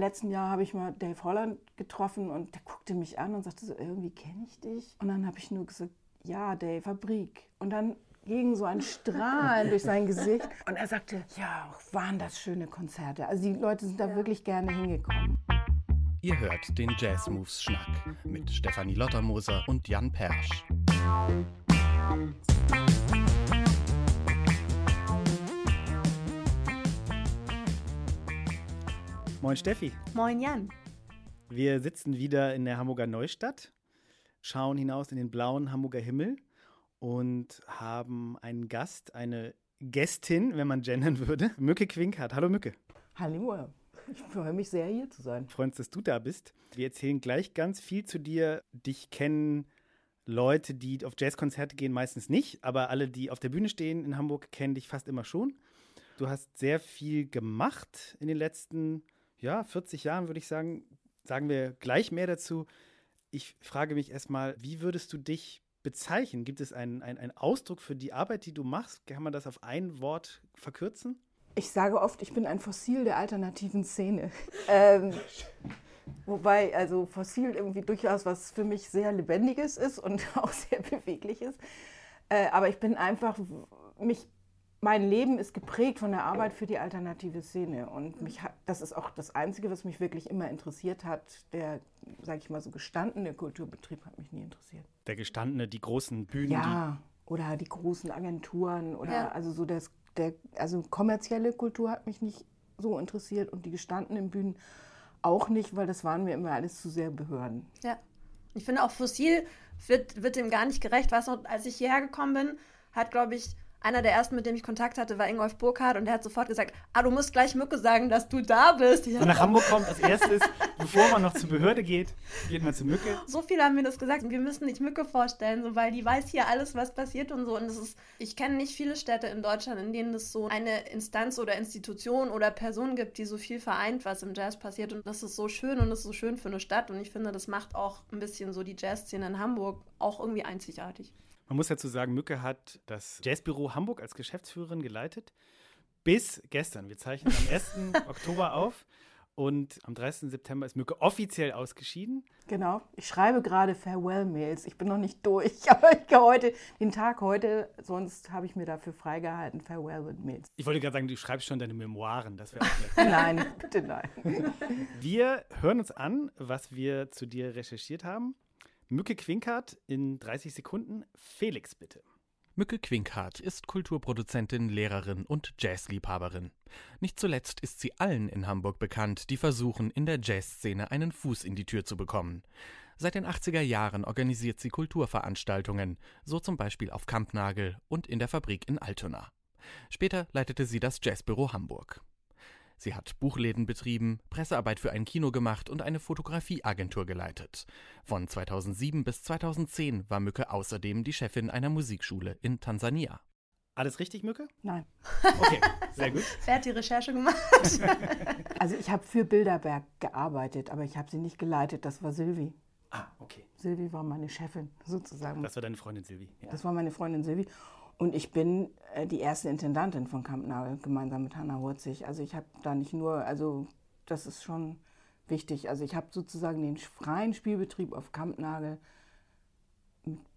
letzten Jahr habe ich mal Dave Holland getroffen und der guckte mich an und sagte so, irgendwie kenne ich dich. Und dann habe ich nur gesagt, ja, Dave, Fabrik. Und dann ging so ein Strahlen durch sein Gesicht. Und er sagte, ja, waren das schöne Konzerte. Also die Leute sind da ja. wirklich gerne hingekommen. Ihr hört den Jazz Moves Schnack mit Stefanie Lottermoser und Jan Persch. Moin Steffi. Moin Jan. Wir sitzen wieder in der Hamburger Neustadt, schauen hinaus in den blauen Hamburger Himmel und haben einen Gast, eine Gästin, wenn man gendern würde, Mücke Quinkert. Hallo Mücke. Hallo. Ich freue mich sehr, hier zu sein. Freuen uns, dass du da bist. Wir erzählen gleich ganz viel zu dir. Dich kennen Leute, die auf Jazzkonzerte gehen, meistens nicht, aber alle, die auf der Bühne stehen in Hamburg, kennen dich fast immer schon. Du hast sehr viel gemacht in den letzten Jahren ja, 40 Jahren würde ich sagen, sagen wir gleich mehr dazu. Ich frage mich erstmal, wie würdest du dich bezeichnen? Gibt es einen, einen, einen Ausdruck für die Arbeit, die du machst? Kann man das auf ein Wort verkürzen? Ich sage oft, ich bin ein Fossil der alternativen Szene. ähm, wobei, also Fossil irgendwie durchaus was für mich sehr Lebendiges ist und auch sehr Bewegliches. Äh, aber ich bin einfach, mich mein Leben ist geprägt von der Arbeit für die alternative Szene. Und mich hat, das ist auch das Einzige, was mich wirklich immer interessiert hat. Der, sag ich mal, so gestandene Kulturbetrieb hat mich nie interessiert. Der gestandene, die großen Bühnen. Ja, oder die großen Agenturen oder ja. also so das, der, also kommerzielle Kultur hat mich nicht so interessiert und die gestandenen Bühnen auch nicht, weil das waren mir immer alles zu sehr Behörden. Ja. Ich finde auch Fossil wird, wird dem gar nicht gerecht. Was noch, als ich hierher gekommen bin, hat, glaube ich, einer der ersten, mit dem ich Kontakt hatte, war Ingolf Burkhardt und der hat sofort gesagt, ah, du musst gleich Mücke sagen, dass du da bist. Und nach Hamburg kommt als erstes, bevor man noch zur Behörde geht, geht man zu Mücke. So viele haben mir das gesagt wir müssen nicht Mücke vorstellen, so, weil die weiß hier alles, was passiert und so. Und das ist, ich kenne nicht viele Städte in Deutschland, in denen es so eine Instanz oder Institution oder Person gibt, die so viel vereint, was im Jazz passiert. Und das ist so schön und das ist so schön für eine Stadt. Und ich finde, das macht auch ein bisschen so die Jazzszene in Hamburg auch irgendwie einzigartig. Man muss dazu sagen, Mücke hat das Jazzbüro Hamburg als Geschäftsführerin geleitet. Bis gestern. Wir zeichnen am 1. Oktober auf. Und am 30. September ist Mücke offiziell ausgeschieden. Genau. Ich schreibe gerade Farewell-Mails. Ich bin noch nicht durch, aber ich gehe heute, den Tag heute, sonst habe ich mir dafür freigehalten, Farewell-Mails. Ich wollte gerade sagen, du schreibst schon deine Memoiren. Das wäre Nein, bitte nein. Wir hören uns an, was wir zu dir recherchiert haben. Mücke Quinkhardt in 30 Sekunden. Felix, bitte. Mücke Quinkhardt ist Kulturproduzentin, Lehrerin und Jazzliebhaberin. Nicht zuletzt ist sie allen in Hamburg bekannt, die versuchen, in der Jazzszene einen Fuß in die Tür zu bekommen. Seit den 80er Jahren organisiert sie Kulturveranstaltungen, so zum Beispiel auf Kampnagel und in der Fabrik in Altona. Später leitete sie das Jazzbüro Hamburg. Sie hat Buchläden betrieben, Pressearbeit für ein Kino gemacht und eine Fotografieagentur geleitet. Von 2007 bis 2010 war Mücke außerdem die Chefin einer Musikschule in Tansania. Alles richtig, Mücke? Nein. Okay, sehr gut. Wer hat die Recherche gemacht? also ich habe für Bilderberg gearbeitet, aber ich habe sie nicht geleitet. Das war Silvi. Ah, okay. Silvi war meine Chefin, sozusagen. Das war deine Freundin Silvi. Ja. Das war meine Freundin Silvi. Und ich bin äh, die erste Intendantin von Kampnagel, gemeinsam mit Hanna Hurzig. Also ich habe da nicht nur, also das ist schon wichtig. Also ich habe sozusagen den freien Spielbetrieb auf Kampnagel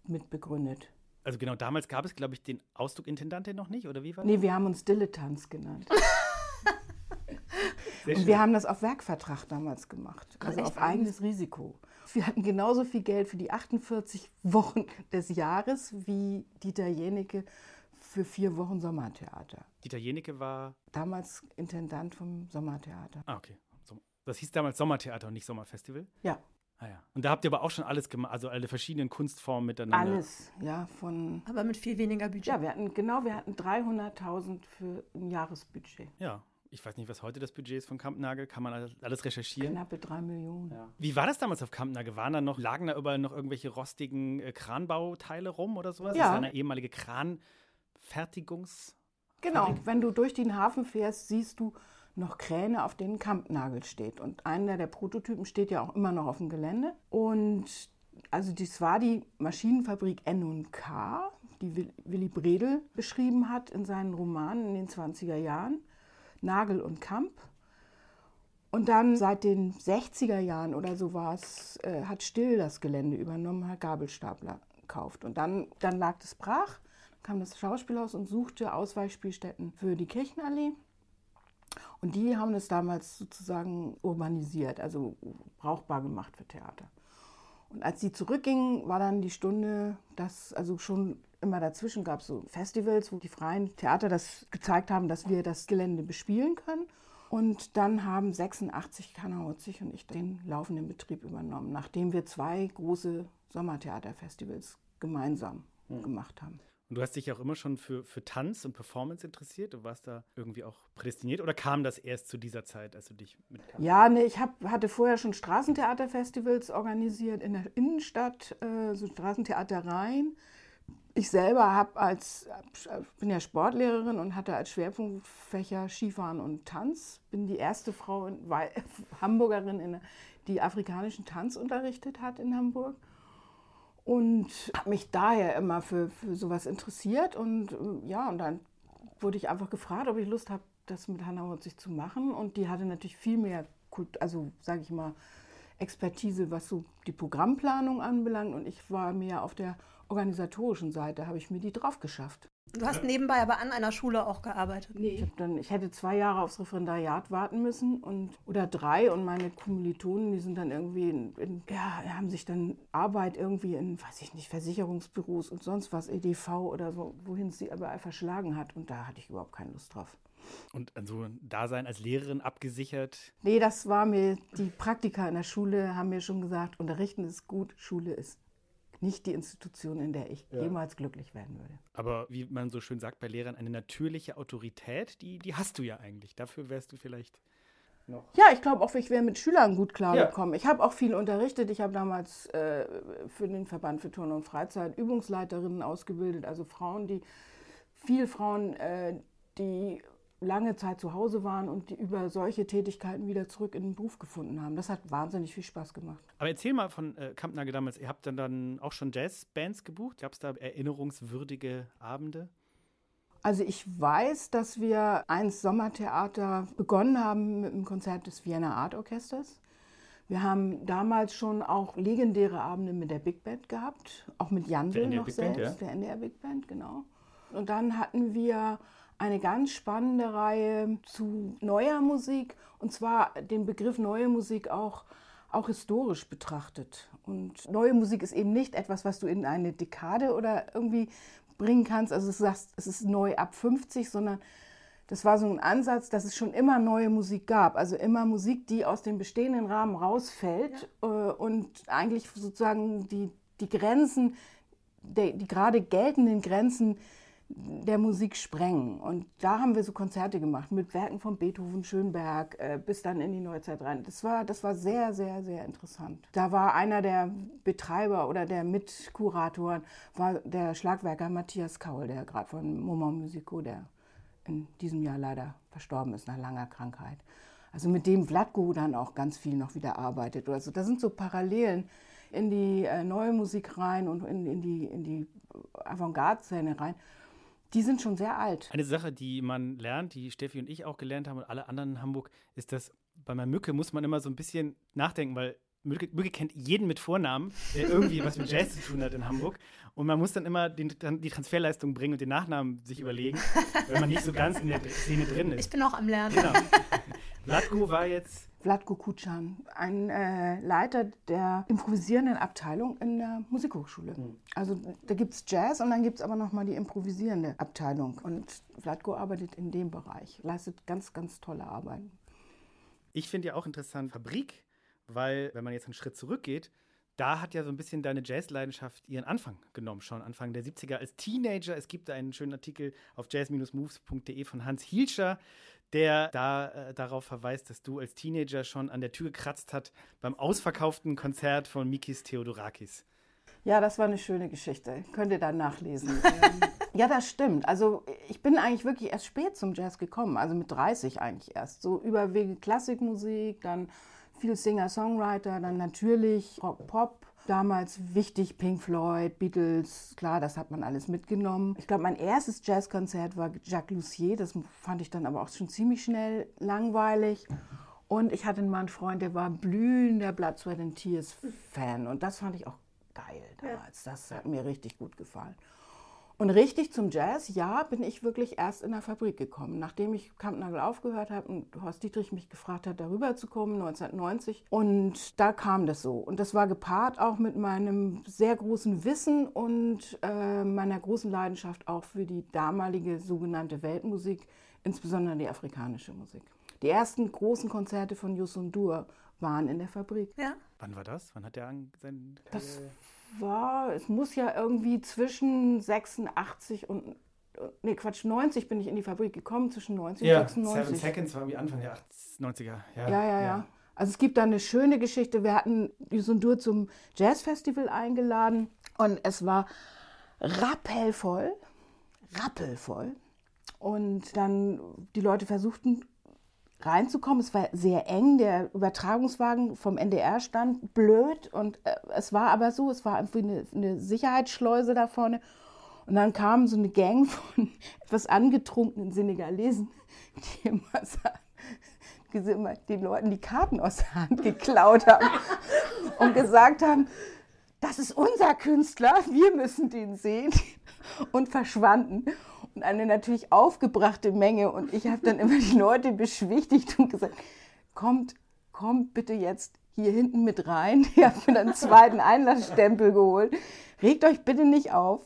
mit begründet. Also genau, damals gab es, glaube ich, den Ausdruck Intendantin noch nicht, oder wie war das? Nee, wir haben uns Dilettanz genannt. und wir haben das auf Werkvertrag damals gemacht, also auf eigenes Risiko. Wir hatten genauso viel Geld für die 48 Wochen des Jahres wie Dieter Jenecke für vier Wochen Sommertheater. Dieter Jenecke war? Damals Intendant vom Sommertheater. Ah, okay. Das hieß damals Sommertheater und nicht Sommerfestival? Ja. Ah, ja. Und da habt ihr aber auch schon alles gemacht, also alle verschiedenen Kunstformen miteinander. Alles, ja, von. Aber mit viel weniger Budget. Ja, wir hatten, genau, wir hatten 300.000 für ein Jahresbudget. Ja, ich weiß nicht, was heute das Budget ist von Kampnagel. Kann man alles recherchieren? Knappe drei Millionen. Ja. Wie war das damals auf Kampnagel? Waren da noch, lagen da überall noch irgendwelche rostigen äh, Kranbauteile rum oder sowas? Ja. Das war eine ehemalige Kranfertigungs. Genau, wenn du durch den Hafen fährst, siehst du noch Kräne, auf denen Kampnagel steht. Und einer der Prototypen steht ja auch immer noch auf dem Gelände. Und also das war die Maschinenfabrik N&K, die Willy Bredel beschrieben hat in seinen Romanen in den 20er Jahren. Nagel und Kamp. Und dann seit den 60er Jahren oder so war es, äh, hat Still das Gelände übernommen, hat Gabelstapler gekauft. Und dann, dann lag es brach, kam das Schauspielhaus und suchte Ausweichspielstätten für die Kirchenallee. Und die haben es damals sozusagen urbanisiert, also brauchbar gemacht für Theater. Und als sie zurückgingen, war dann die Stunde, dass also schon immer dazwischen gab es so Festivals, wo die freien Theater das gezeigt haben, dass wir das Gelände bespielen können. Und dann haben 86 Kanautzig und ich den laufenden Betrieb übernommen, nachdem wir zwei große Sommertheaterfestivals gemeinsam hm. gemacht haben. Und du hast dich auch immer schon für, für Tanz und Performance interessiert? Du warst da irgendwie auch prädestiniert oder kam das erst zu dieser Zeit, als du dich mit Ja, nee, ich hab, hatte vorher schon Straßentheaterfestivals organisiert in der Innenstadt, äh, so Straßentheatereien. Ich selber habe als, bin ja Sportlehrerin und hatte als Schwerpunktfächer Skifahren und Tanz. Bin die erste Frau, in, Hamburgerin, in, die afrikanischen Tanz unterrichtet hat in Hamburg. Und habe mich daher immer für, für sowas interessiert. Und äh, ja, und dann wurde ich einfach gefragt, ob ich Lust habe, das mit Hannah Hutzig zu machen. Und die hatte natürlich viel mehr, Kult, also sage ich mal, Expertise, was so die Programmplanung anbelangt. Und ich war mehr auf der organisatorischen Seite habe ich mir die drauf geschafft. Du hast nebenbei aber an einer Schule auch gearbeitet. Nee, ich, dann, ich hätte zwei Jahre aufs Referendariat warten müssen und oder drei und meine Kommilitonen, die sind dann irgendwie in, in, ja, haben sich dann Arbeit irgendwie in, weiß ich nicht, Versicherungsbüros und sonst was, EDV oder so, wohin sie aber verschlagen hat. Und da hatte ich überhaupt keine Lust drauf. Und so ein Dasein als Lehrerin abgesichert? Nee, das war mir, die Praktiker in der Schule haben mir schon gesagt, Unterrichten ist gut, Schule ist nicht die Institution, in der ich ja. jemals glücklich werden würde. Aber wie man so schön sagt bei Lehrern, eine natürliche Autorität, die, die hast du ja eigentlich. Dafür wärst du vielleicht noch. Ja, ich glaube auch, ich wäre mit Schülern gut klargekommen. Ja. Ich habe auch viel unterrichtet. Ich habe damals äh, für den Verband für Turn und Freizeit Übungsleiterinnen ausgebildet, also Frauen, die, viele Frauen, äh, die lange Zeit zu Hause waren und die über solche Tätigkeiten wieder zurück in den Beruf gefunden haben. Das hat wahnsinnig viel Spaß gemacht. Aber erzähl mal von äh, Kampnagel damals. Ihr habt dann, dann auch schon Jazzbands gebucht? Gab es da erinnerungswürdige Abende? Also ich weiß, dass wir eins Sommertheater begonnen haben mit dem Konzert des Vienna Art Orchesters. Wir haben damals schon auch legendäre Abende mit der Big Band gehabt, auch mit Jandl noch Big selbst, Band, ja? der NDR Big Band, genau. Und dann hatten wir eine ganz spannende Reihe zu neuer Musik und zwar den Begriff neue Musik auch, auch historisch betrachtet. Und neue Musik ist eben nicht etwas, was du in eine Dekade oder irgendwie bringen kannst. Also du sagst, es ist neu ab 50, sondern das war so ein Ansatz, dass es schon immer neue Musik gab. Also immer Musik, die aus dem bestehenden Rahmen rausfällt ja. Äh, und eigentlich sozusagen die, die Grenzen, die, die gerade geltenden Grenzen der Musik sprengen. Und da haben wir so Konzerte gemacht mit Werken von Beethoven, Schönberg, äh, bis dann in die Neuzeit rein. Das war, das war sehr, sehr, sehr interessant. Da war einer der Betreiber oder der Mitkuratoren, war der Schlagwerker Matthias Kaul, der gerade von Moment Musico, der in diesem Jahr leider verstorben ist nach langer Krankheit. Also mit dem Vladko dann auch ganz viel noch wieder arbeitet. Also da sind so Parallelen in die äh, neue Musik rein und in, in die, in die Avantgarde-Szene rein. Die sind schon sehr alt. Eine Sache, die man lernt, die Steffi und ich auch gelernt haben und alle anderen in Hamburg, ist, dass bei einer Mücke muss man immer so ein bisschen nachdenken, weil Mücke, Mücke kennt jeden mit Vornamen, der irgendwie was mit Jazz zu tun hat in Hamburg. Und man muss dann immer den, die Transferleistung bringen und den Nachnamen sich überlegen, wenn man nicht so ganz in der Szene drin ist. Ich bin auch am Lernen. Genau. Vlatko war jetzt Vladko Kucan, ein äh, Leiter der improvisierenden Abteilung in der Musikhochschule. Mhm. Also da gibt es Jazz und dann gibt es aber nochmal die improvisierende Abteilung. Und Vladko arbeitet in dem Bereich, leistet ganz, ganz tolle Arbeit. Ich finde ja auch interessant Fabrik, weil wenn man jetzt einen Schritt zurückgeht, da hat ja so ein bisschen deine Jazzleidenschaft ihren Anfang genommen, schon Anfang der 70er als Teenager. Es gibt einen schönen Artikel auf jazz-moves.de von Hans Hielscher, der da äh, darauf verweist, dass du als Teenager schon an der Tür gekratzt hat beim ausverkauften Konzert von Mikis Theodorakis. Ja, das war eine schöne Geschichte. Könnt ihr dann nachlesen. Ja, das stimmt. Also ich bin eigentlich wirklich erst spät zum Jazz gekommen, also mit 30 eigentlich erst. So überwiegend Klassikmusik, dann viel Singer-Songwriter, dann natürlich Rock, Pop damals wichtig, Pink Floyd, Beatles, klar, das hat man alles mitgenommen. Ich glaube, mein erstes Jazzkonzert war Jacques Lussier, das fand ich dann aber auch schon ziemlich schnell langweilig. Und ich hatte mal einen Freund, der war blühender Blood, Sweat and Tears Fan. Und das fand ich auch geil damals. Das hat mir richtig gut gefallen. Und richtig zum Jazz, ja, bin ich wirklich erst in der Fabrik gekommen. Nachdem ich Kampnagel aufgehört habe und Horst Dietrich mich gefragt hat, darüber zu kommen, 1990. Und da kam das so. Und das war gepaart auch mit meinem sehr großen Wissen und äh, meiner großen Leidenschaft auch für die damalige sogenannte Weltmusik, insbesondere die afrikanische Musik. Die ersten großen Konzerte von Yusun Dur waren in der Fabrik. Ja. Wann war das? Wann hat der sein... Das war, es muss ja irgendwie zwischen 86 und, nee Quatsch, 90 bin ich in die Fabrik gekommen, zwischen 90 ja, und 96. Seven Seconds war irgendwie Anfang der 90er. Ja, ja, ja. ja. ja. Also es gibt da eine schöne Geschichte. Wir hatten Yusundur zum Jazzfestival eingeladen und es war rappelvoll, rappelvoll. Und dann die Leute versuchten reinzukommen. Es war sehr eng, der Übertragungswagen vom NDR stand blöd und äh, es war aber so, es war irgendwie eine, eine, Sicherheitsschleuse da vorne. Und dann kam so eine Gang von etwas angetrunkenen Senegalesen, die immer sagen, den Leuten die Karten aus der Hand geklaut haben und gesagt haben, das ist unser Künstler, wir müssen den sehen und verschwanden eine natürlich aufgebrachte Menge. Und ich habe dann immer die Leute beschwichtigt und gesagt, kommt, kommt bitte jetzt hier hinten mit rein. Ich habe mir dann einen zweiten Einlassstempel geholt. Regt euch bitte nicht auf.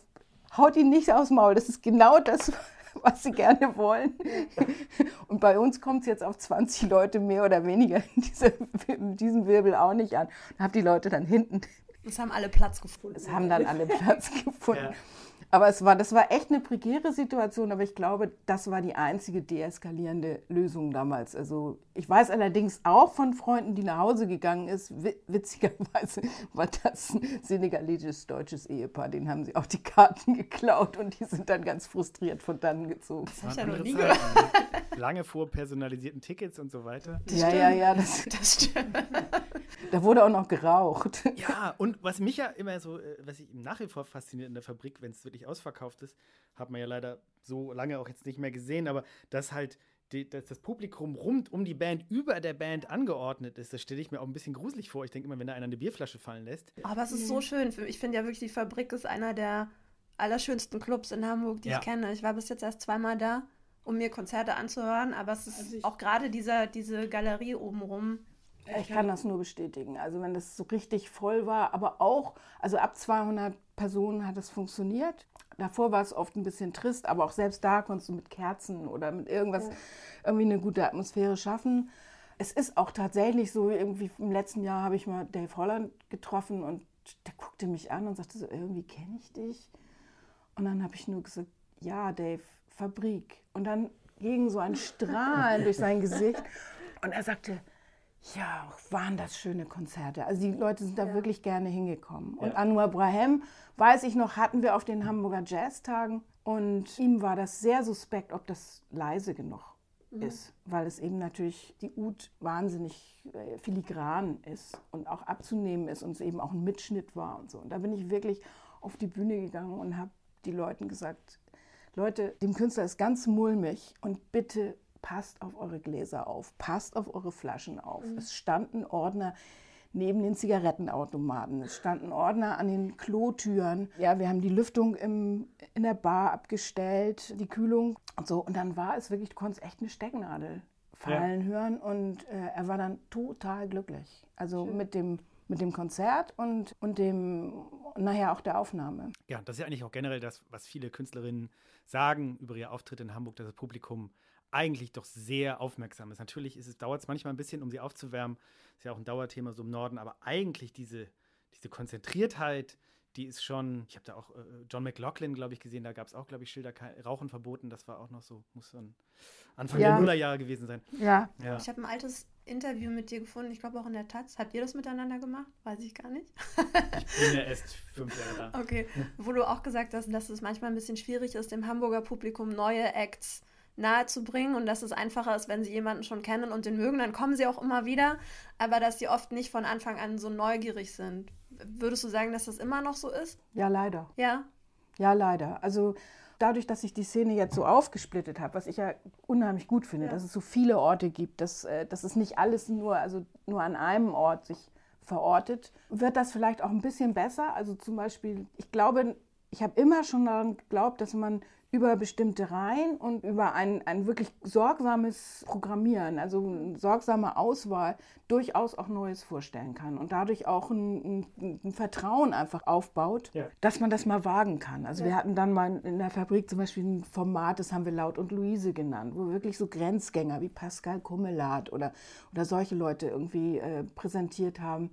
Haut ihn nicht aus Maul. Das ist genau das, was sie gerne wollen. Und bei uns kommt es jetzt auf 20 Leute mehr oder weniger in, diese, in diesem Wirbel auch nicht an. Und habe die Leute dann hinten. Es haben alle Platz gefunden. Es haben dann alle Platz gefunden. Ja. Aber es war, das war echt eine prekäre Situation, aber ich glaube, das war die einzige deeskalierende Lösung damals. Also ich weiß allerdings auch von Freunden, die nach Hause gegangen ist, witzigerweise war das ein senegalesisch-deutsches Ehepaar, den haben sie auch die Karten geklaut und die sind dann ganz frustriert von dann gezogen. Das habe ich ja noch nie gehört. Lange vor personalisierten Tickets und so weiter. Das ja, stimmt. ja, ja, das, das stimmt. Da wurde auch noch geraucht. Ja, und was mich ja immer so, äh, was ich nach wie vor fasziniert in der Fabrik, wenn es wirklich ausverkauft ist, hat man ja leider so lange auch jetzt nicht mehr gesehen, aber dass halt die, dass das Publikum rund um die Band über der Band angeordnet ist, das stelle ich mir auch ein bisschen gruselig vor. Ich denke immer, wenn da einer eine Bierflasche fallen lässt. Aber es ist so schön. Ich finde ja wirklich, die Fabrik ist einer der allerschönsten Clubs in Hamburg, die ja. ich kenne. Ich war bis jetzt erst zweimal da, um mir Konzerte anzuhören, aber es ist also auch gerade diese Galerie obenrum ich kann das nur bestätigen. Also wenn das so richtig voll war, aber auch, also ab 200 Personen hat es funktioniert. Davor war es oft ein bisschen trist, aber auch selbst da konntest du mit Kerzen oder mit irgendwas ja. irgendwie eine gute Atmosphäre schaffen. Es ist auch tatsächlich so, irgendwie im letzten Jahr habe ich mal Dave Holland getroffen und der guckte mich an und sagte so, irgendwie kenne ich dich. Und dann habe ich nur gesagt, ja, Dave, Fabrik. Und dann ging so ein Strahlen durch sein Gesicht und er sagte, ja, waren das schöne Konzerte. Also die Leute sind da ja. wirklich gerne hingekommen. Und ja. Anwar Brahem, weiß ich noch, hatten wir auf den Hamburger Jazztagen und ihm war das sehr suspekt, ob das leise genug mhm. ist, weil es eben natürlich die Ud wahnsinnig äh, filigran ist und auch abzunehmen ist und es eben auch ein Mitschnitt war und so. Und da bin ich wirklich auf die Bühne gegangen und habe die Leuten gesagt, Leute, dem Künstler ist ganz mulmig und bitte passt auf eure Gläser auf, passt auf eure Flaschen auf. Mhm. Es standen Ordner neben den Zigarettenautomaten. Es standen Ordner an den Klotüren. Ja, wir haben die Lüftung im, in der Bar abgestellt, die Kühlung und so. Und dann war es wirklich, du konntest echt eine Stecknadel fallen ja. hören und äh, er war dann total glücklich. Also Schön. mit dem mit dem Konzert und, und dem, nachher auch der Aufnahme. Ja, das ist ja eigentlich auch generell das, was viele Künstlerinnen sagen über ihr Auftritt in Hamburg, dass das Publikum eigentlich doch sehr aufmerksam ist. Natürlich ist es, dauert es manchmal ein bisschen, um sie aufzuwärmen. Ist ja auch ein Dauerthema so im Norden, aber eigentlich diese, diese Konzentriertheit, die ist schon, ich habe da auch äh, John McLaughlin, glaube ich, gesehen, da gab es auch, glaube ich, Schilder, Rauchen verboten, das war auch noch so, muss dann Anfang ja. der Nullerjahre gewesen sein. Ja. ja. Ich habe ein altes Interview mit dir gefunden, ich glaube auch in der Taz. Habt ihr das miteinander gemacht? Weiß ich gar nicht. ich bin ja erst fünf Jahre da. Okay, wo du auch gesagt hast, dass es manchmal ein bisschen schwierig ist, dem Hamburger Publikum neue Acts nahezubringen und dass es einfacher ist, wenn sie jemanden schon kennen und den mögen, dann kommen sie auch immer wieder, aber dass sie oft nicht von Anfang an so neugierig sind. Würdest du sagen, dass das immer noch so ist? Ja, leider. Ja. Ja, leider. Also dadurch, dass ich die Szene jetzt so aufgesplittet habe, was ich ja unheimlich gut finde, ja. dass es so viele Orte gibt, dass, äh, dass es nicht alles nur, also nur an einem Ort sich verortet, wird das vielleicht auch ein bisschen besser. Also zum Beispiel, ich glaube, ich habe immer schon daran geglaubt, dass man über bestimmte Reihen und über ein, ein wirklich sorgsames Programmieren, also eine sorgsame Auswahl, durchaus auch Neues vorstellen kann und dadurch auch ein, ein, ein Vertrauen einfach aufbaut, ja. dass man das mal wagen kann. Also ja. wir hatten dann mal in der Fabrik zum Beispiel ein Format, das haben wir Laut und Luise genannt, wo wirklich so Grenzgänger wie Pascal Kummelat oder, oder solche Leute irgendwie äh, präsentiert haben.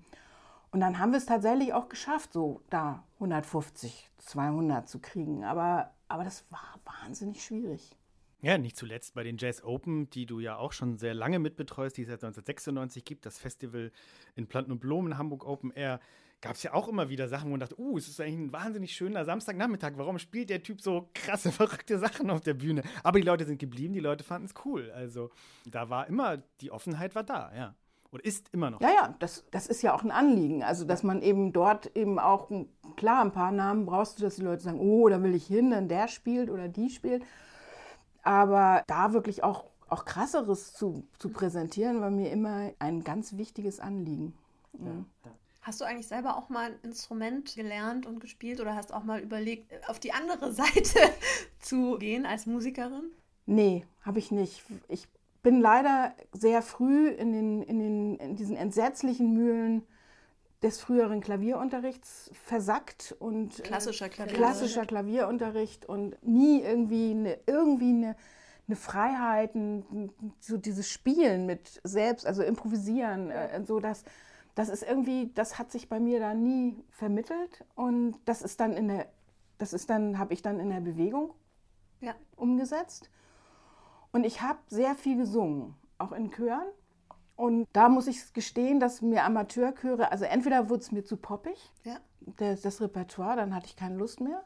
Und dann haben wir es tatsächlich auch geschafft, so da 150, 200 zu kriegen. Aber aber das war wahnsinnig schwierig. Ja, nicht zuletzt bei den Jazz Open, die du ja auch schon sehr lange mitbetreust, die es seit 1996 gibt, das Festival in Planten und Blumen, Hamburg Open Air, gab es ja auch immer wieder Sachen, wo man dachte, uh, es ist eigentlich ein wahnsinnig schöner Samstagnachmittag. Warum spielt der Typ so krasse, verrückte Sachen auf der Bühne? Aber die Leute sind geblieben, die Leute fanden es cool. Also da war immer, die Offenheit war da, ja. Und ist immer noch. Ja, ja, das, das ist ja auch ein Anliegen. Also, dass man eben dort eben auch, klar, ein paar Namen brauchst du, dass die Leute sagen, oh, da will ich hin, dann der spielt oder die spielt. Aber da wirklich auch, auch krasseres zu, zu präsentieren, war mir immer ein ganz wichtiges Anliegen. Ja. Hast du eigentlich selber auch mal ein Instrument gelernt und gespielt oder hast auch mal überlegt, auf die andere Seite zu gehen als Musikerin? Nee, habe ich nicht. Ich bin leider sehr früh in, den, in, den, in diesen entsetzlichen Mühlen des früheren Klavierunterrichts versackt und äh, klassischer, Klavier klassischer Klavierunterricht und nie irgendwie eine, irgendwie eine, eine Freiheit, ein, so dieses Spielen mit selbst, also improvisieren, äh, so dass das ist irgendwie, das hat sich bei mir da nie vermittelt und das ist dann in der, das ist dann, habe ich dann in der Bewegung ja. umgesetzt. Und ich habe sehr viel gesungen, auch in Chören. Und da muss ich gestehen, dass mir Amateurchöre, also entweder wurde es mir zu poppig, ja. das, das Repertoire, dann hatte ich keine Lust mehr.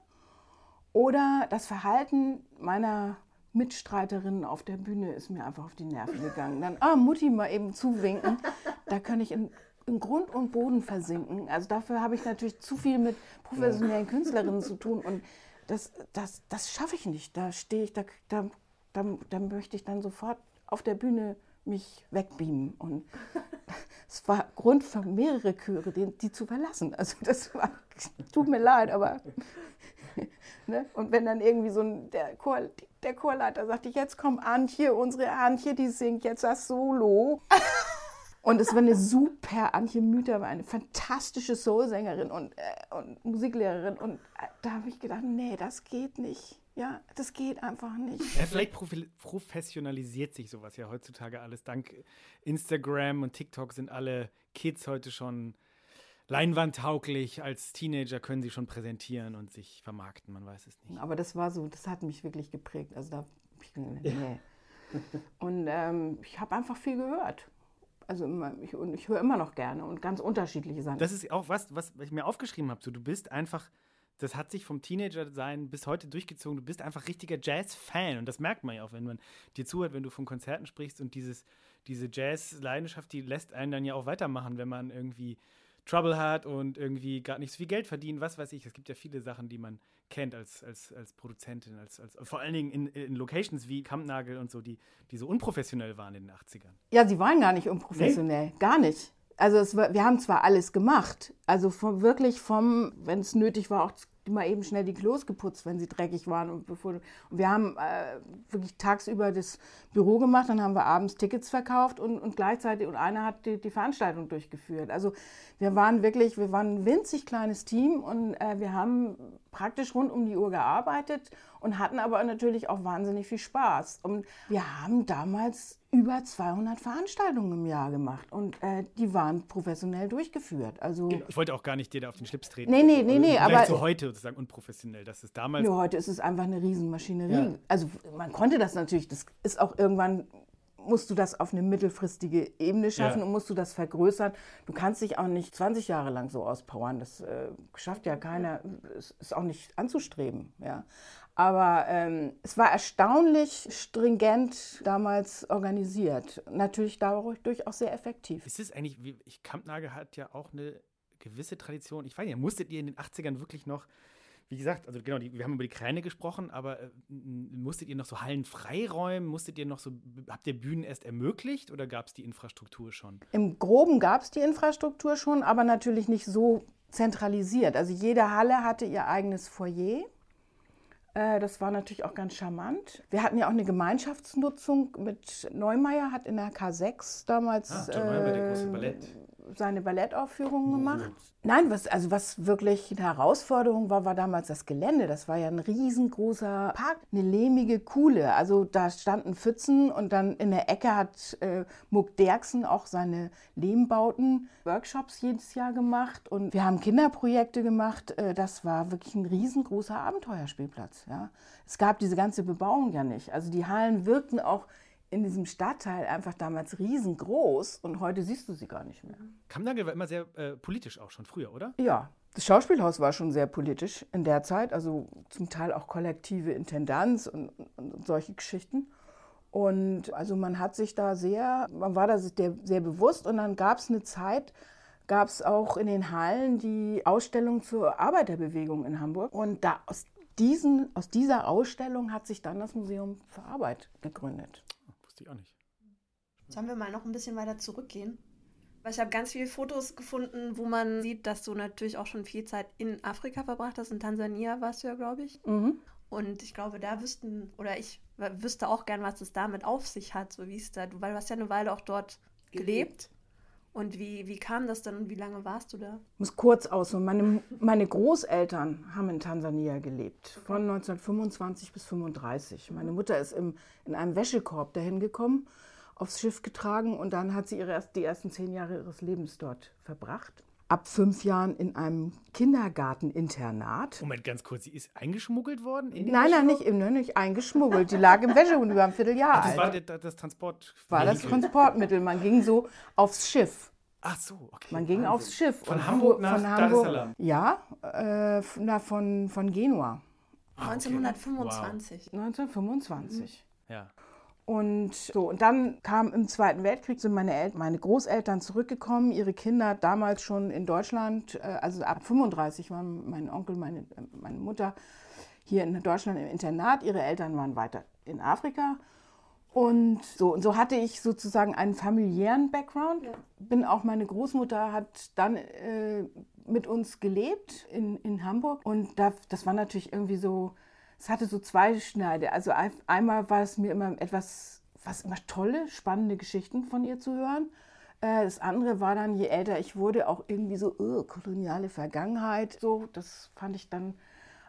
Oder das Verhalten meiner Mitstreiterinnen auf der Bühne ist mir einfach auf die Nerven gegangen. Dann, ah, Mutti mal eben zuwinken, da kann ich in, in Grund und Boden versinken. Also dafür habe ich natürlich zu viel mit professionellen Künstlerinnen zu tun und das, das, das schaffe ich nicht. Da stehe ich, da, da dann, dann möchte ich dann sofort auf der Bühne mich wegbeamen. Und es war Grund für mehrere Chöre, die, die zu verlassen. Also das war, tut mir leid, aber. ne? Und wenn dann irgendwie so ein, der, Chor, der Chorleiter sagte, jetzt kommt Antje, unsere Antje, die singt jetzt das Solo. Und es war eine super, Antje Müther war eine fantastische Soulsängerin und, äh, und Musiklehrerin. Und äh, da habe ich gedacht, nee, das geht nicht. Ja, das geht einfach nicht. Ja, vielleicht professionalisiert sich sowas ja heutzutage alles. Dank Instagram und TikTok sind alle Kids heute schon leinwandtauglich. Als Teenager können sie schon präsentieren und sich vermarkten, man weiß es nicht. Aber das war so, das hat mich wirklich geprägt. Also da, nee. Und ähm, ich habe einfach viel gehört. Also ich, und ich höre immer noch gerne und ganz unterschiedliche Sachen. Das ist auch was, was ich mir aufgeschrieben habe. So, du bist einfach das hat sich vom Teenager-Sein bis heute durchgezogen. Du bist einfach richtiger Jazz-Fan. Und das merkt man ja auch, wenn man dir zuhört, wenn du von Konzerten sprichst. Und dieses, diese Jazz-Leidenschaft, die lässt einen dann ja auch weitermachen, wenn man irgendwie Trouble hat und irgendwie gar nicht so viel Geld verdient, was weiß ich. Es gibt ja viele Sachen, die man kennt als, als, als Produzentin, als, als, vor allen Dingen in, in Locations wie Kampnagel und so, die, die so unprofessionell waren in den 80ern. Ja, sie waren gar nicht unprofessionell, nee? gar nicht. Also es, wir haben zwar alles gemacht, also vom, wirklich vom, wenn es nötig war, auch mal eben schnell die Klos geputzt, wenn sie dreckig waren. Und, bevor, und wir haben äh, wirklich tagsüber das Büro gemacht, dann haben wir abends Tickets verkauft und, und gleichzeitig, und einer hat die, die Veranstaltung durchgeführt. Also wir waren wirklich, wir waren ein winzig kleines Team und äh, wir haben praktisch rund um die Uhr gearbeitet und hatten aber natürlich auch wahnsinnig viel Spaß. Und wir haben damals über 200 Veranstaltungen im Jahr gemacht und äh, die waren professionell durchgeführt. Also genau. ich wollte auch gar nicht dir da auf den Schlips treten. Nee, nee, nee, nee. aber so heute sozusagen unprofessionell, das ist damals. Ja, heute ist es einfach eine Riesenmaschinerie. Ja. Also man konnte das natürlich, das ist auch irgendwann musst du das auf eine mittelfristige Ebene schaffen ja. und musst du das vergrößern. Du kannst dich auch nicht 20 Jahre lang so auspowern. Das äh, schafft ja keiner, es ist auch nicht anzustreben. Ja. Aber ähm, es war erstaunlich stringent damals organisiert. Natürlich dadurch auch sehr effektiv. Ist es eigentlich, wie, ich, Kampnagel hat ja auch eine gewisse Tradition. Ich weiß nicht, musstet ihr in den 80ern wirklich noch Wie gesagt, also genau, die, wir haben über die Kräne gesprochen, aber äh, musstet ihr noch so Hallen freiräumen? Musstet ihr noch so, habt ihr Bühnen erst ermöglicht oder gab es die Infrastruktur schon? Im Groben gab es die Infrastruktur schon, aber natürlich nicht so zentralisiert. Also jede Halle hatte ihr eigenes Foyer. Äh, das war natürlich auch ganz charmant. Wir hatten ja auch eine Gemeinschaftsnutzung mit Neumeier, hat in der K6 damals Ah, Neumeier, der große Ballett. Seine Ballettaufführungen gemacht. Nein, was, also was wirklich eine Herausforderung war, war damals das Gelände. Das war ja ein riesengroßer Park, eine lehmige Kuhle. Also da standen Pfützen und dann in der Ecke hat äh, Muck Derksen auch seine Lehmbauten, Workshops jedes Jahr gemacht. Und wir haben Kinderprojekte gemacht. Äh, das war wirklich ein riesengroßer Abenteuerspielplatz. Ja. Es gab diese ganze Bebauung ja nicht. Also die Hallen wirkten auch in diesem Stadtteil einfach damals riesengroß und heute siehst du sie gar nicht mehr. Kammnagel war immer sehr äh, politisch auch schon früher, oder? Ja, das Schauspielhaus war schon sehr politisch in der Zeit, also zum Teil auch kollektive Intendanz und, und, und solche Geschichten. Und also man hat sich da sehr, man war da sehr, sehr bewusst und dann gab es eine Zeit, gab es auch in den Hallen die Ausstellung zur Arbeiterbewegung in Hamburg. Und da aus, diesen, aus dieser Ausstellung hat sich dann das Museum für Arbeit gegründet. Wusste ich auch nicht. Sollen wir mal noch ein bisschen weiter zurückgehen? Weil ich habe ganz viele Fotos gefunden, wo man sieht, dass du natürlich auch schon viel Zeit in Afrika verbracht hast. In Tansania warst du ja, glaube ich. Mhm. Und ich glaube, da wüssten, oder ich wüsste auch gern, was es damit auf sich hat, so wie es da, weil du hast ja eine Weile auch dort gelebt. Und wie, wie kam das dann und wie lange warst du da? Ich muss kurz ausholen. Meine, meine Großeltern haben in Tansania gelebt, von 1925 bis 1935. Meine Mutter ist im, in einem Wäschekorb dahin gekommen, aufs Schiff getragen und dann hat sie ihre, die ersten zehn Jahre ihres Lebens dort verbracht. Ab fünf Jahren in einem Kindergarteninternat. Moment, ganz kurz, sie ist eingeschmuggelt worden? In den Nein, nein, nicht, im, ne, nicht eingeschmuggelt. Die lag im Wäschehund über ein Vierteljahr Ach, das war alt. der, das Transport. War das Transportmittel. Man ging so aufs Schiff. Ach so, okay. Man ging Wahnsinn. aufs Schiff. Von Und Hamburg nach von Dar es Hamburg- Salaam. Ja, äh, na, von, von Genua. Ah, okay. 1925. 1925. Ja. Und so, und dann kam im Zweiten Weltkrieg, sind meine, El meine Großeltern zurückgekommen, ihre Kinder damals schon in Deutschland, äh, also ab 35 waren mein Onkel, meine, äh, meine Mutter hier in Deutschland im Internat, ihre Eltern waren weiter in Afrika. Und so, und so hatte ich sozusagen einen familiären Background. Bin auch meine Großmutter hat dann äh, mit uns gelebt in, in Hamburg. Und da, das war natürlich irgendwie so, es hatte so zwei Schneide. Also ein- einmal war es mir immer etwas, was immer tolle, spannende Geschichten von ihr zu hören. Äh, Das andere war dann, je älter ich wurde, auch irgendwie so uh, koloniale Vergangenheit. So, das fand ich dann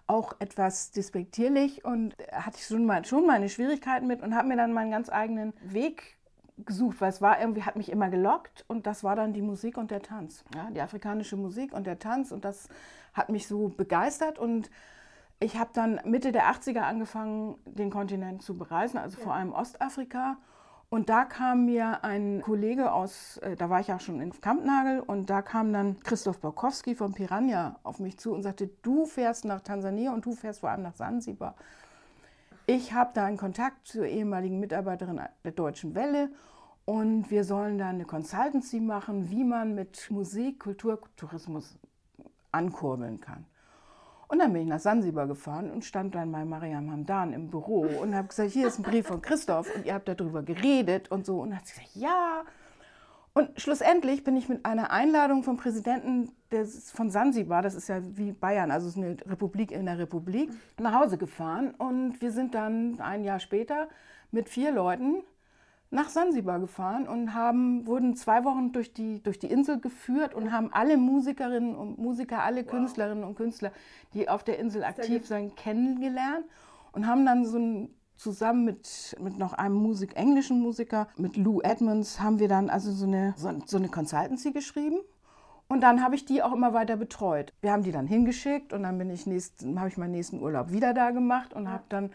auch etwas despektierlich und hatte ich schon, mal, schon meine Schwierigkeiten mit und habe mir dann meinen ganz eigenen Weg gesucht, weil es war irgendwie, hat mich immer gelockt und das war dann die Musik und der Tanz. Ja, die afrikanische Musik und der Tanz und das hat mich so begeistert und ich habe dann Mitte der 80er angefangen, den Kontinent zu bereisen, also vor allem Ostafrika. Und da kam mir ein Kollege aus, äh, da war ich auch schon in Kampnagel, und da kam dann Christoph Borkowski von Piranha auf mich zu und sagte, du fährst nach Tansania und du fährst vor allem nach Zanzibar. Ich habe da einen Kontakt zur ehemaligen Mitarbeiterin der Deutschen Welle und wir sollen da eine Consultancy machen, wie man mit Musik, Kultur, Tourismus ankurbeln kann. Und dann bin ich nach Sansibar gefahren und stand dann bei Mariam Hamdan im Büro und habe gesagt, hier ist ein Brief von Christoph und ihr habt darüber geredet und so. Und dann hat sie gesagt, ja. Und schlussendlich bin ich mit einer Einladung vom Präsidenten des, von Sansibar, das ist ja wie Bayern, also es ist eine Republik in der Republik, nach Hause gefahren. Und wir sind dann ein Jahr später mit vier Leuten nach Sansibar gefahren und haben, wurden zwei Wochen durch die, durch die Insel geführt und haben alle Musikerinnen und Musiker, alle Künstlerinnen und Künstler, die auf der Insel aktiv sind, kennengelernt und haben dann so ein, zusammen mit, mit noch einem Musik, englischen Musiker, mit Lou Edmonds, haben wir dann also so eine, so, so eine Consultancy geschrieben. Und dann habe ich die auch immer weiter betreut. Wir haben die dann hingeschickt und dann bin ich nächst, habe ich meinen nächsten Urlaub wieder da gemacht und habe dann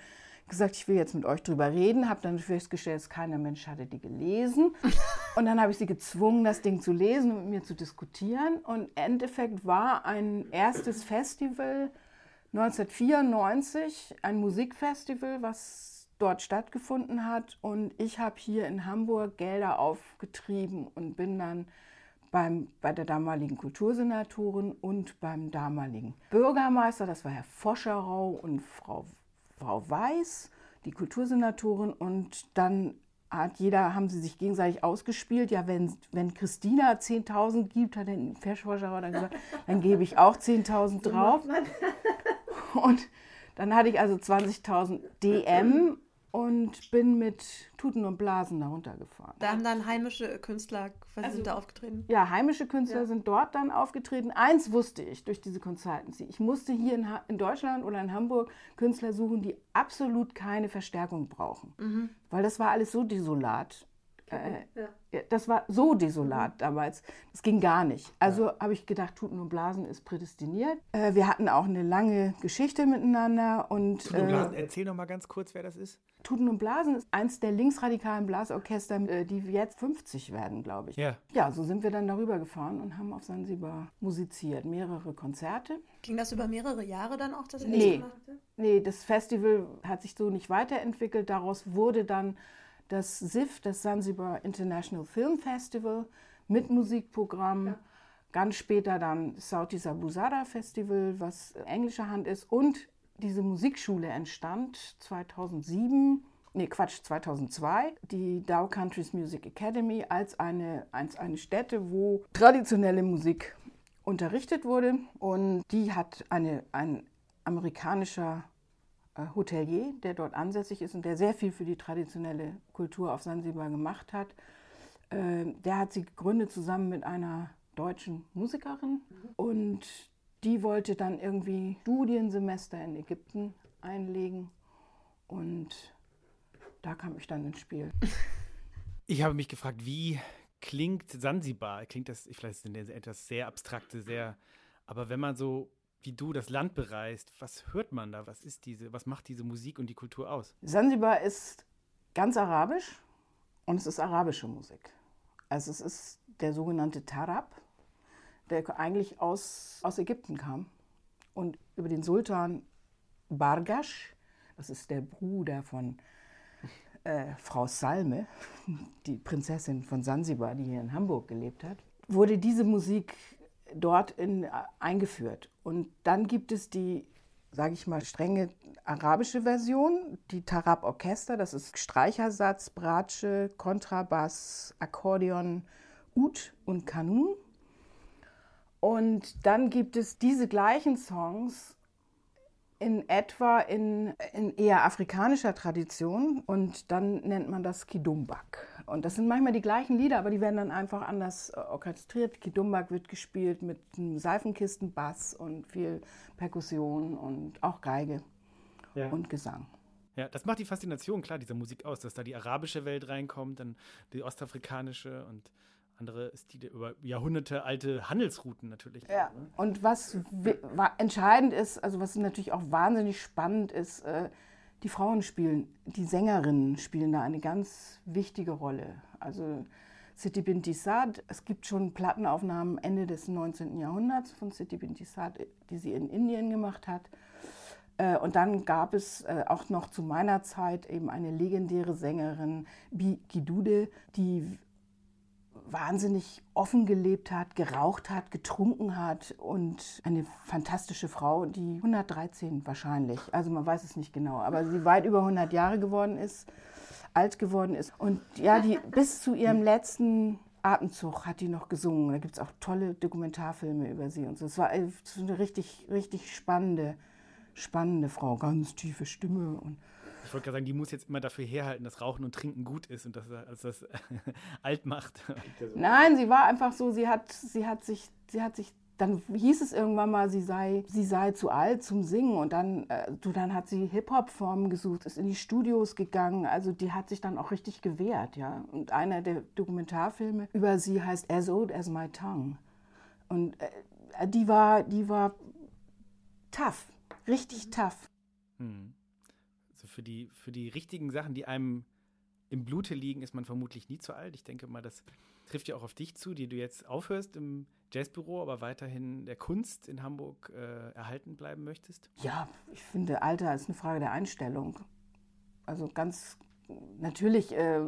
gesagt, ich will jetzt mit euch drüber reden, habe dann festgestellt, dass keiner Mensch hatte die gelesen. Und dann habe ich sie gezwungen, das Ding zu lesen und mit mir zu diskutieren. Und im Endeffekt war ein erstes Festival 1994, ein Musikfestival, was dort stattgefunden hat. Und ich habe hier in Hamburg Gelder aufgetrieben und bin dann beim, bei der damaligen Kultursenatorin und beim damaligen Bürgermeister, das war Herr Foscherau und Frau, Frau Weiß, die Kultursenatorin. Und dann hat jeder, haben sie sich gegenseitig ausgespielt. Ja, wenn, wenn Christina 10.000 gibt, hat der Foscherau dann gesagt, dann gebe ich auch 10.000 drauf. Und dann hatte ich also 20.000 DM und bin mit Tuten und Blasen da runtergefahren. Da haben dann heimische Künstler also, da aufgetreten? Ja, heimische Künstler ja. sind dort dann aufgetreten. Eins wusste ich durch diese Consultancy. Ich musste hier in, in Deutschland oder in Hamburg Künstler suchen, die absolut keine Verstärkung brauchen. Mhm. Weil das war alles so desolat. Äh, ja. Das war so desolat mhm. damals. Das ging gar nicht. Also ja. habe ich gedacht, Tuten und Blasen ist prädestiniert. Äh, wir hatten auch eine lange Geschichte miteinander. Und, Tuten und Blasen, äh, erzähl noch mal ganz kurz, wer das ist. Tuten und Blasen ist eins der linksradikalen Blasorchester, äh, die jetzt 50 werden, glaube ich. Ja. ja, so sind wir dann darüber gefahren und haben auf Sansibar musiziert. Mehrere Konzerte. Ging das über mehrere Jahre dann auch, das nee. Nee, das Festival hat sich so nicht weiterentwickelt. Daraus wurde dann das SIF, das Zanzibar International Film Festival, mit Musikprogramm. Ja. Ganz später dann Sauti Sabuzara Festival, was englischer Hand ist. Und diese Musikschule entstand 2007, nee Quatsch, 2002, die Dow Countries Music Academy als eine, als eine Stätte, wo traditionelle Musik unterrichtet wurde. Und die hat eine, ein amerikanischer Hotelier, der dort ansässig ist und der sehr viel für die traditionelle Kultur auf Sansibar gemacht hat. Ähm, der hat sie gegründet zusammen mit einer deutschen Musikerin und die wollte dann irgendwie Studiensemester in Ägypten einlegen und da kam ich dann ins Spiel. Ich habe mich gefragt, wie klingt Sansibar? Klingt das, vielleicht ist das etwas sehr abstrakte, sehr, aber wenn man so wie du das Land bereist, was hört man da? Was ist diese, was macht diese Musik und die Kultur aus? Sansibar ist ganz arabisch und es ist arabische Musik. Also es ist der sogenannte Tarab, der eigentlich aus, aus Ägypten kam und über den Sultan Bargash, das ist der Bruder von äh, Frau Salme, die Prinzessin von Sansibar, die hier in Hamburg gelebt hat, wurde diese Musik dort in, äh, eingeführt. Und dann gibt es die, sage ich mal, strenge arabische Version, die Tarab Orchester, das ist Streichersatz, Bratsche, Kontrabass, Akkordeon, Ud und Kanun. Und dann gibt es diese gleichen Songs in etwa in, in eher afrikanischer Tradition und dann nennt man das Kidumbak. Und das sind manchmal die gleichen Lieder, aber die werden dann einfach anders äh, orchestriert. Kidumbak wird gespielt mit einem Seifenkistenbass und viel Perkussion und auch Geige ja. und Gesang. Ja, das macht die Faszination klar dieser Musik aus, dass da die arabische Welt reinkommt, dann die ostafrikanische und andere ist die über Jahrhunderte alte Handelsrouten natürlich. Ja, und was entscheidend ist, also was natürlich auch wahnsinnig spannend ist, äh, die Frauen spielen, die Sängerinnen spielen da eine ganz wichtige Rolle. Also Siti Binti Saad, es gibt schon Plattenaufnahmen Ende des 19. Jahrhunderts von Siti Binti Saad, die sie in Indien gemacht hat. Äh, und dann gab es äh, auch noch zu meiner Zeit eben eine legendäre Sängerin, Bi Gidude, die wahnsinnig offen gelebt hat, geraucht hat, getrunken hat und eine fantastische Frau, die 113 wahrscheinlich, also man weiß es nicht genau, aber sie weit über 100 Jahre geworden ist, alt geworden ist und ja, die bis zu ihrem letzten Atemzug hat die noch gesungen. Da gibt es auch tolle Dokumentarfilme über sie und so. Es war eine richtig, richtig spannende, spannende Frau, ganz tiefe Stimme und ich wollte gerade sagen, die muss jetzt immer dafür herhalten, dass Rauchen und Trinken gut ist und dass, dass das alt macht. Nein, sie war einfach so, sie hat, sie hat sich, sie hat sich dann hieß es irgendwann mal, sie sei, sie sei zu alt zum Singen und dann, äh, du, dann hat sie Hip-Hop-Formen gesucht, ist in die Studios gegangen, also die hat sich dann auch richtig gewehrt, ja. Und einer der Dokumentarfilme über sie heißt As Old as My Tongue. Und äh, die war, die war tough, richtig tough. Hm für die, für die richtigen Sachen, die einem im Blute liegen, ist man vermutlich nie zu alt. Ich denke mal, das trifft ja auch auf dich zu, die du jetzt aufhörst im Jazzbüro, aber weiterhin der Kunst in Hamburg äh, erhalten bleiben möchtest? Ja, ich finde, Alter ist eine Frage der Einstellung. Also ganz natürlich, äh,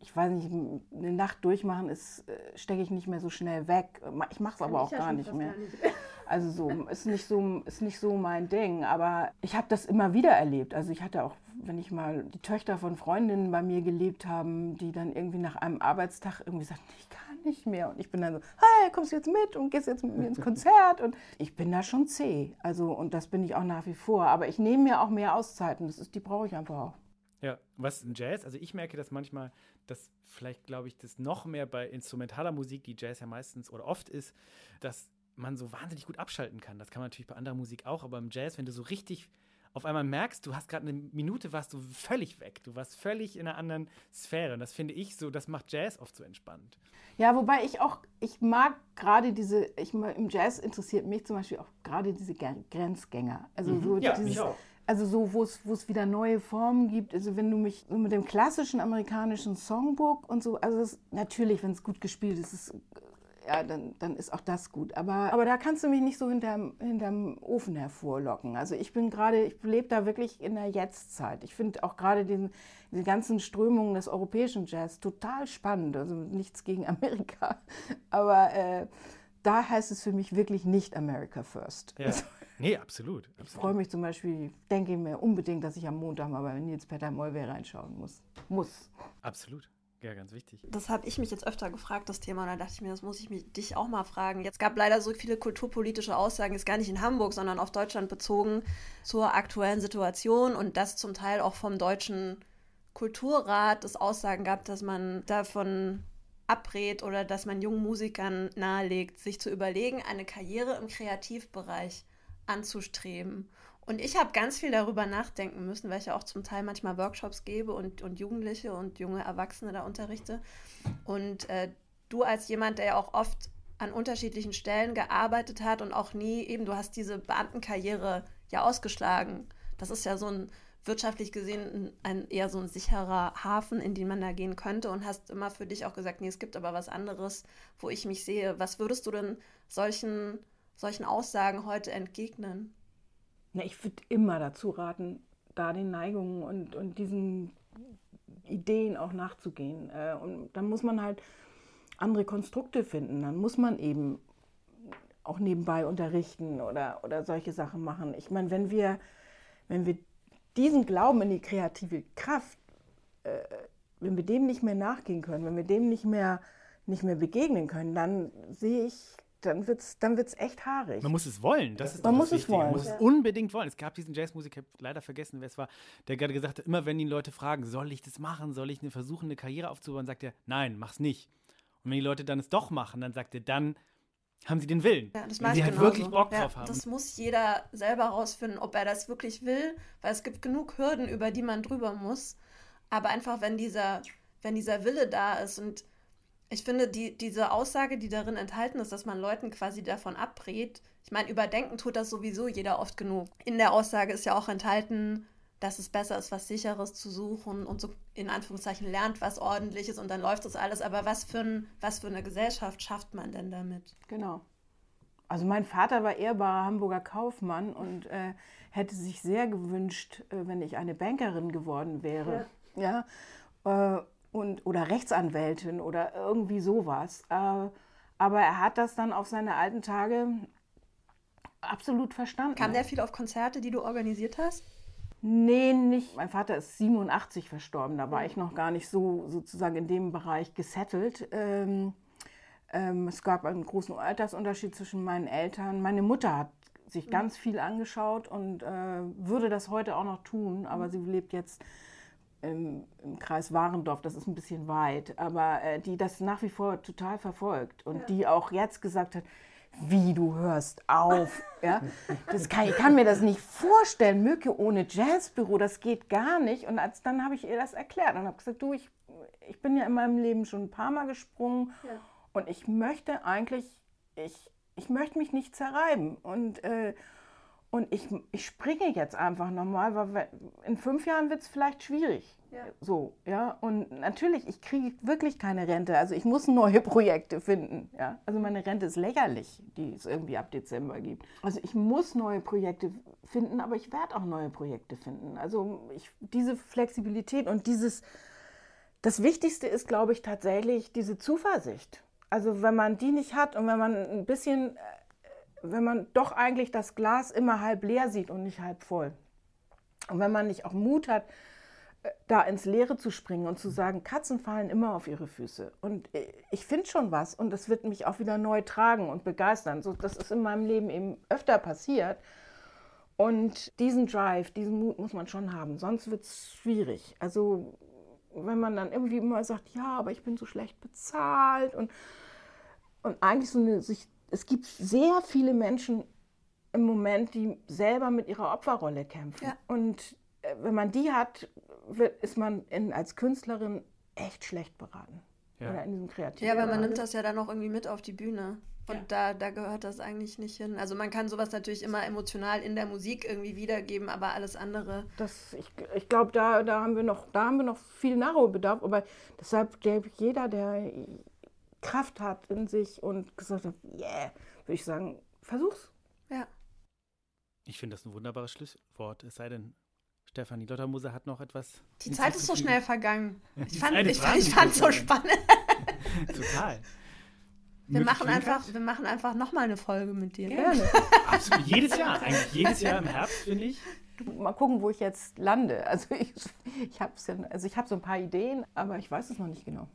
ich weiß nicht, eine Nacht durchmachen ist, äh, stecke ich nicht mehr so schnell weg. Ich mache es aber auch gar nicht mehr. Gar nicht. Also so ist nicht so ist nicht so mein Ding. Aber ich habe das immer wieder erlebt. Also ich hatte auch, wenn ich mal die Töchter von Freundinnen bei mir gelebt haben, die dann irgendwie nach einem Arbeitstag irgendwie sagten, ich kann nicht mehr. Und ich bin dann so, hey, kommst du jetzt mit und gehst jetzt mit mir ins Konzert? Und ich bin da schon zäh. Also und das bin ich auch nach wie vor. Aber ich nehme mir auch mehr Auszeiten. Das ist, die brauche ich einfach auch. Ja, was ein Jazz? Also ich merke das manchmal, dass vielleicht glaube ich das noch mehr bei instrumentaler Musik, die Jazz ja meistens oder oft ist, dass man so wahnsinnig gut abschalten kann. Das kann man natürlich bei anderer Musik auch, aber im Jazz, wenn du so richtig auf einmal merkst, du hast gerade eine Minute, warst du völlig weg. Du warst völlig in einer anderen Sphäre. Und das finde ich so, das macht Jazz oft so entspannt. Ja, wobei ich auch, ich mag gerade diese, ich im Jazz interessiert mich zum Beispiel auch gerade diese Grenzgänger. Also mhm. so ja, dieses, also so, wo es, wo es wieder neue Formen gibt. Also wenn du mich so mit dem klassischen amerikanischen Songbook und so, also das, natürlich, wenn es gut gespielt ist, ist ja, dann, dann ist auch das gut. Aber, aber da kannst du mich nicht so hinterm, hinterm Ofen hervorlocken. Also ich bin gerade, ich lebe da wirklich in der Jetztzeit. Ich finde auch gerade diesen, diese ganzen Strömungen des europäischen Jazz total spannend. Also nichts gegen Amerika. Aber äh, da heißt es für mich wirklich nicht America First. Ja. Also, Nee, absolut. absolut. Ich freue mich zum Beispiel, denke mir unbedingt, dass ich am Montag mal bei Nils Peter Mollwehr reinschauen muss. Muss. Absolut. Ja, ganz wichtig. Das habe ich mich jetzt öfter gefragt, das Thema. Und da dachte ich mir, das muss ich mich, dich auch mal fragen. Jetzt gab leider so viele kulturpolitische Aussagen, jetzt gar nicht in Hamburg, sondern auf Deutschland bezogen zur aktuellen Situation und das zum Teil auch vom deutschen Kulturrat es Aussagen gab, dass man davon abrät oder dass man jungen Musikern nahelegt, sich zu überlegen, eine Karriere im Kreativbereich anzustreben. Und ich habe ganz viel darüber nachdenken müssen, weil ich ja auch zum Teil manchmal Workshops gebe und, und Jugendliche und junge Erwachsene da unterrichte. Und äh, du als jemand, der ja auch oft an unterschiedlichen Stellen gearbeitet hat und auch nie eben, du hast diese Beamtenkarriere ja ausgeschlagen. Das ist ja so ein wirtschaftlich gesehen ein, eher so ein sicherer Hafen, in den man da gehen könnte und hast immer für dich auch gesagt, nee, es gibt aber was anderes, wo ich mich sehe. Was würdest du denn solchen solchen Aussagen heute entgegnen? Na, ich würde immer dazu raten, da den Neigungen und, und diesen Ideen auch nachzugehen. Äh, und dann muss man halt andere Konstrukte finden. Dann muss man eben auch nebenbei unterrichten oder, oder solche Sachen machen. Ich meine, wenn wir, wenn wir diesen Glauben in die kreative Kraft, äh, wenn wir dem nicht mehr nachgehen können, wenn wir dem nicht mehr, nicht mehr begegnen können, dann sehe ich dann wird es dann wird's echt haarig. Man muss es wollen. Das ist Man muss es wollen. Man muss es unbedingt wollen. Es gab diesen Jazzmusiker, ich habe leider vergessen, wer es war, der gerade gesagt hat, immer wenn die Leute fragen, soll ich das machen, soll ich eine, versuchen, eine Karriere aufzubauen, sagt er, nein, mach's nicht. Und wenn die Leute dann es doch machen, dann sagt er, dann haben sie den Willen. Ja, das wenn sie halt wirklich Bock ja, drauf haben. Das muss jeder selber rausfinden, ob er das wirklich will, weil es gibt genug Hürden, über die man drüber muss. Aber einfach, wenn dieser, wenn dieser Wille da ist und ich finde, die, diese Aussage, die darin enthalten ist, dass man Leuten quasi davon abrät, ich meine, überdenken tut das sowieso jeder oft genug. In der Aussage ist ja auch enthalten, dass es besser ist, was Sicheres zu suchen und so in Anführungszeichen lernt was Ordentliches und dann läuft das alles. Aber was für, ein, was für eine Gesellschaft schafft man denn damit? Genau. Also mein Vater war ehrbarer Hamburger Kaufmann und äh, hätte sich sehr gewünscht, äh, wenn ich eine Bankerin geworden wäre. Ja. ja? Äh, und, oder Rechtsanwältin oder irgendwie sowas. Äh, aber er hat das dann auf seine alten Tage absolut verstanden. Kam der viel auf Konzerte, die du organisiert hast? Nee, nicht. Mein Vater ist 87 verstorben. Da war ich noch gar nicht so sozusagen in dem Bereich gesettelt. Ähm, ähm, es gab einen großen Altersunterschied zwischen meinen Eltern. Meine Mutter hat sich mhm. ganz viel angeschaut und äh, würde das heute auch noch tun, aber mhm. sie lebt jetzt im, im, Kreis Warendorf, das ist ein bisschen weit, aber äh, die das nach wie vor total verfolgt und ja. die auch jetzt gesagt hat, wie du hörst auf. ja? Das kann, ich kann mir das nicht vorstellen. Mücke ohne Jazzbüro, das geht gar nicht. Und als, dann habe ich ihr das erklärt und habe gesagt, du, ich, ich bin ja in meinem Leben schon ein paar Mal gesprungen ja. und ich möchte eigentlich, ich, ich möchte mich nicht zerreiben. Und, äh, Und ich, ich springe jetzt einfach nochmal, weil in fünf Jahren wird es vielleicht schwierig. Ja. So, ja. Und natürlich, ich kriege wirklich keine Rente. Also ich muss neue Projekte finden. Ja. Also meine Rente ist lächerlich, die es irgendwie ab Dezember gibt. Also ich muss neue Projekte finden, aber ich werde auch neue Projekte finden. Also ich, diese Flexibilität und dieses, das Wichtigste ist, glaube ich, tatsächlich diese Zuversicht. Also wenn man die nicht hat und wenn man ein bisschen, äh, wenn man doch eigentlich das Glas immer halb leer sieht und nicht halb voll. Und wenn man nicht auch Mut hat, äh, da ins Leere zu springen und zu sagen, Katzen fallen immer auf ihre Füße. Und äh, ich finde schon was und das wird mich auch wieder neu tragen und begeistern. So, das ist in meinem Leben eben öfter passiert. Und diesen Drive, diesen Mut muss man schon haben, sonst wird es schwierig. Also wenn man dann irgendwie immer sagt, ja, aber ich bin so schlecht bezahlt und, und eigentlich so eine, sich, es gibt sehr viele Menschen im Moment, die selber mit ihrer Opferrolle kämpfen. Ja. Und äh, wenn man die hat, wird, ist man in, als Künstlerin echt schlecht beraten. Ja. Oder in diesem kreativen. Ja, aber man nimmt das ja dann auch irgendwie mit auf die Bühne. Und ja. da, da gehört das eigentlich nicht hin. Also man kann sowas natürlich immer emotional in der Musik irgendwie wiedergeben, aber alles andere. Das, ich ich glaube, da, da, haben wir noch, da haben wir noch viel Nachholbedarf. Aber deshalb glaube ich, jeder, der Kraft hat in sich und gesagt hat, yeah, würde ich sagen, versuch's. Ja. Ich finde das ein wunderbares Schlusswort. Es sei denn, Stefanie Lottermoser hat noch etwas. Die Zeit ist so schnell vergangen. Ich fand es ich, ich so spannend. Total. Wir machen, einfach, wir machen einfach nochmal eine Folge mit dir. Gerne. Absolut. Jedes Jahr. Eigentlich jedes Jahr im Herbst, finde ich. Mal gucken, wo ich jetzt lande. Also ich, ich habe ja, also hab so ein paar Ideen, aber ich weiß es noch nicht genau.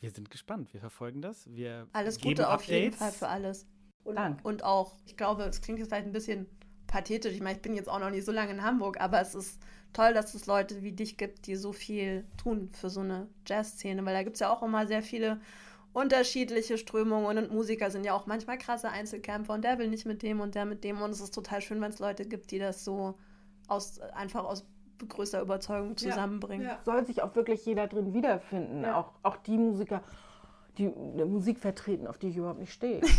Wir sind gespannt. Wir verfolgen das. Wir alles Gute auf jeden Fall für alles. Und, Dank. und auch, ich glaube, es klingt jetzt vielleicht ein bisschen pathetisch. Ich meine, ich bin jetzt auch noch nicht so lange in Hamburg, aber es ist toll, dass es Leute wie dich gibt, die so viel tun für so eine Jazzszene, weil da gibt es ja auch immer sehr viele unterschiedliche Strömungen und Musiker sind ja auch manchmal krasse Einzelkämpfer und der will nicht mit dem und der mit dem und es ist total schön, wenn es Leute gibt, die das so aus, einfach aus größter Überzeugung zusammenbringen. Ja, ja. Soll sich auch wirklich jeder drin wiederfinden, ja. auch, auch die Musiker, die eine Musik vertreten, auf die ich überhaupt nicht stehe.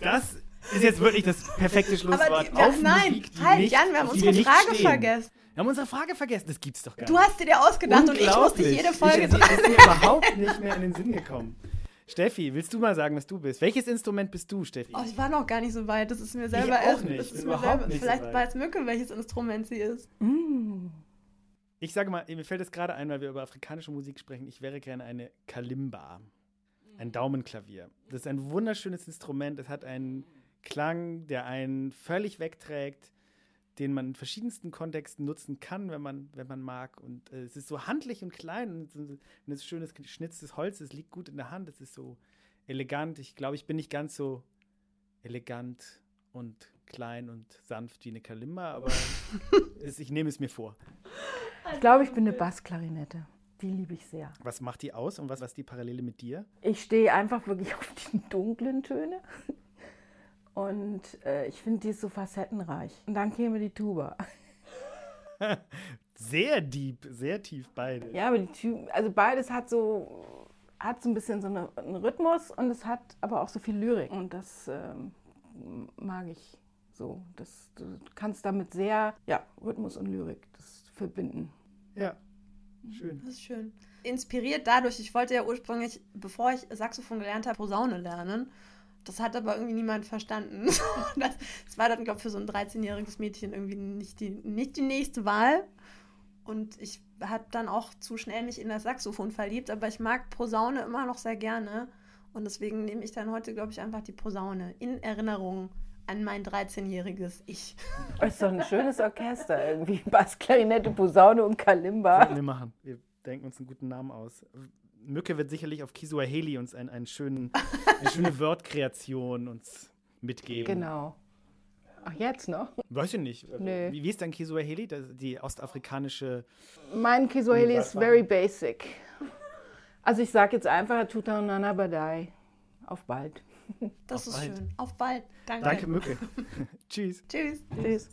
das ist jetzt wirklich das perfekte Schlusswort. Die, auf nein, Musik, halt, nicht, Jan, wir haben unsere Frage stehen. vergessen. Wir haben unsere Frage vergessen, das gibt's doch gar nicht. Du hast dir dir ausgedacht und ich musste jede Folge ich, Das ist mir überhaupt nicht mehr in den Sinn gekommen. Steffi, willst du mal sagen, was du bist? Welches Instrument bist du, Steffi? Oh, ich war noch gar nicht so weit. Das ist mir selber ich auch nicht. Ist überhaupt selber, nicht Vielleicht so weiß Mücke, welches Instrument sie ist. Mm. Ich sage mal, mir fällt es gerade ein, weil wir über afrikanische Musik sprechen. Ich wäre gerne eine Kalimba. Ein Daumenklavier. Das ist ein wunderschönes Instrument. Es hat einen Klang, der einen völlig wegträgt, den man in verschiedensten Kontexten nutzen kann, wenn man, wenn man mag. Und äh, es ist so handlich und klein und, und es ist schönes geschnitztes Holz, es liegt gut in der Hand, es ist so elegant. Ich glaube, ich bin nicht ganz so elegant und klein und sanft wie eine Kalimba, aber es, ich nehme es mir vor. Ich glaube, ich bin eine Bassklarinette. Die liebe ich sehr. Was macht die aus und was, was ist die Parallele mit dir? Ich stehe einfach wirklich auf die dunklen Töne. Und äh, ich finde, die ist so facettenreich. Und dann käme die Tuba. sehr deep, sehr tief beide. Ja, aber die Tuba, also beides hat so, hat so ein bisschen so eine, einen Rhythmus und es hat aber auch so viel Lyrik. Und das ähm, mag ich so. Das, du kannst damit sehr, ja, Rhythmus und Lyrik das verbinden. Ja, schön. Das ist schön. Inspiriert dadurch, ich wollte ja ursprünglich, bevor ich Saxophon gelernt habe, Posaune lernen. Das hat aber irgendwie niemand verstanden. Das, das war dann, glaube ich, für so ein 13-jähriges Mädchen irgendwie nicht die, nicht die nächste Wahl. Und ich habe dann auch zu schnell mich in das Saxophon verliebt, aber ich mag Posaune immer noch sehr gerne. Und deswegen nehme ich dann heute, glaube ich, einfach die Posaune in Erinnerung an mein 13-jähriges Ich. Das ist doch ein schönes Orchester irgendwie. Bass, Klarinette, Posaune und Kalimba. wir machen. Wir denken uns einen guten Namen aus. Mücke wird sicherlich auf Kisuaheli uns ein, einen schönen, eine schöne Wortkreation uns mitgeben. Genau. Ach, jetzt noch? Weiß ich nicht. Nö. Wie, wie ist dein Kisuaheli, die ostafrikanische? Mein Kisuaheli ist very basic. Also ich sage jetzt einfach Tutanana Badai. Auf bald. Das Auf ist bald. schön. Auf bald. Danke. Danke, Mücke. Tschüss. Tschüss. Tschüss.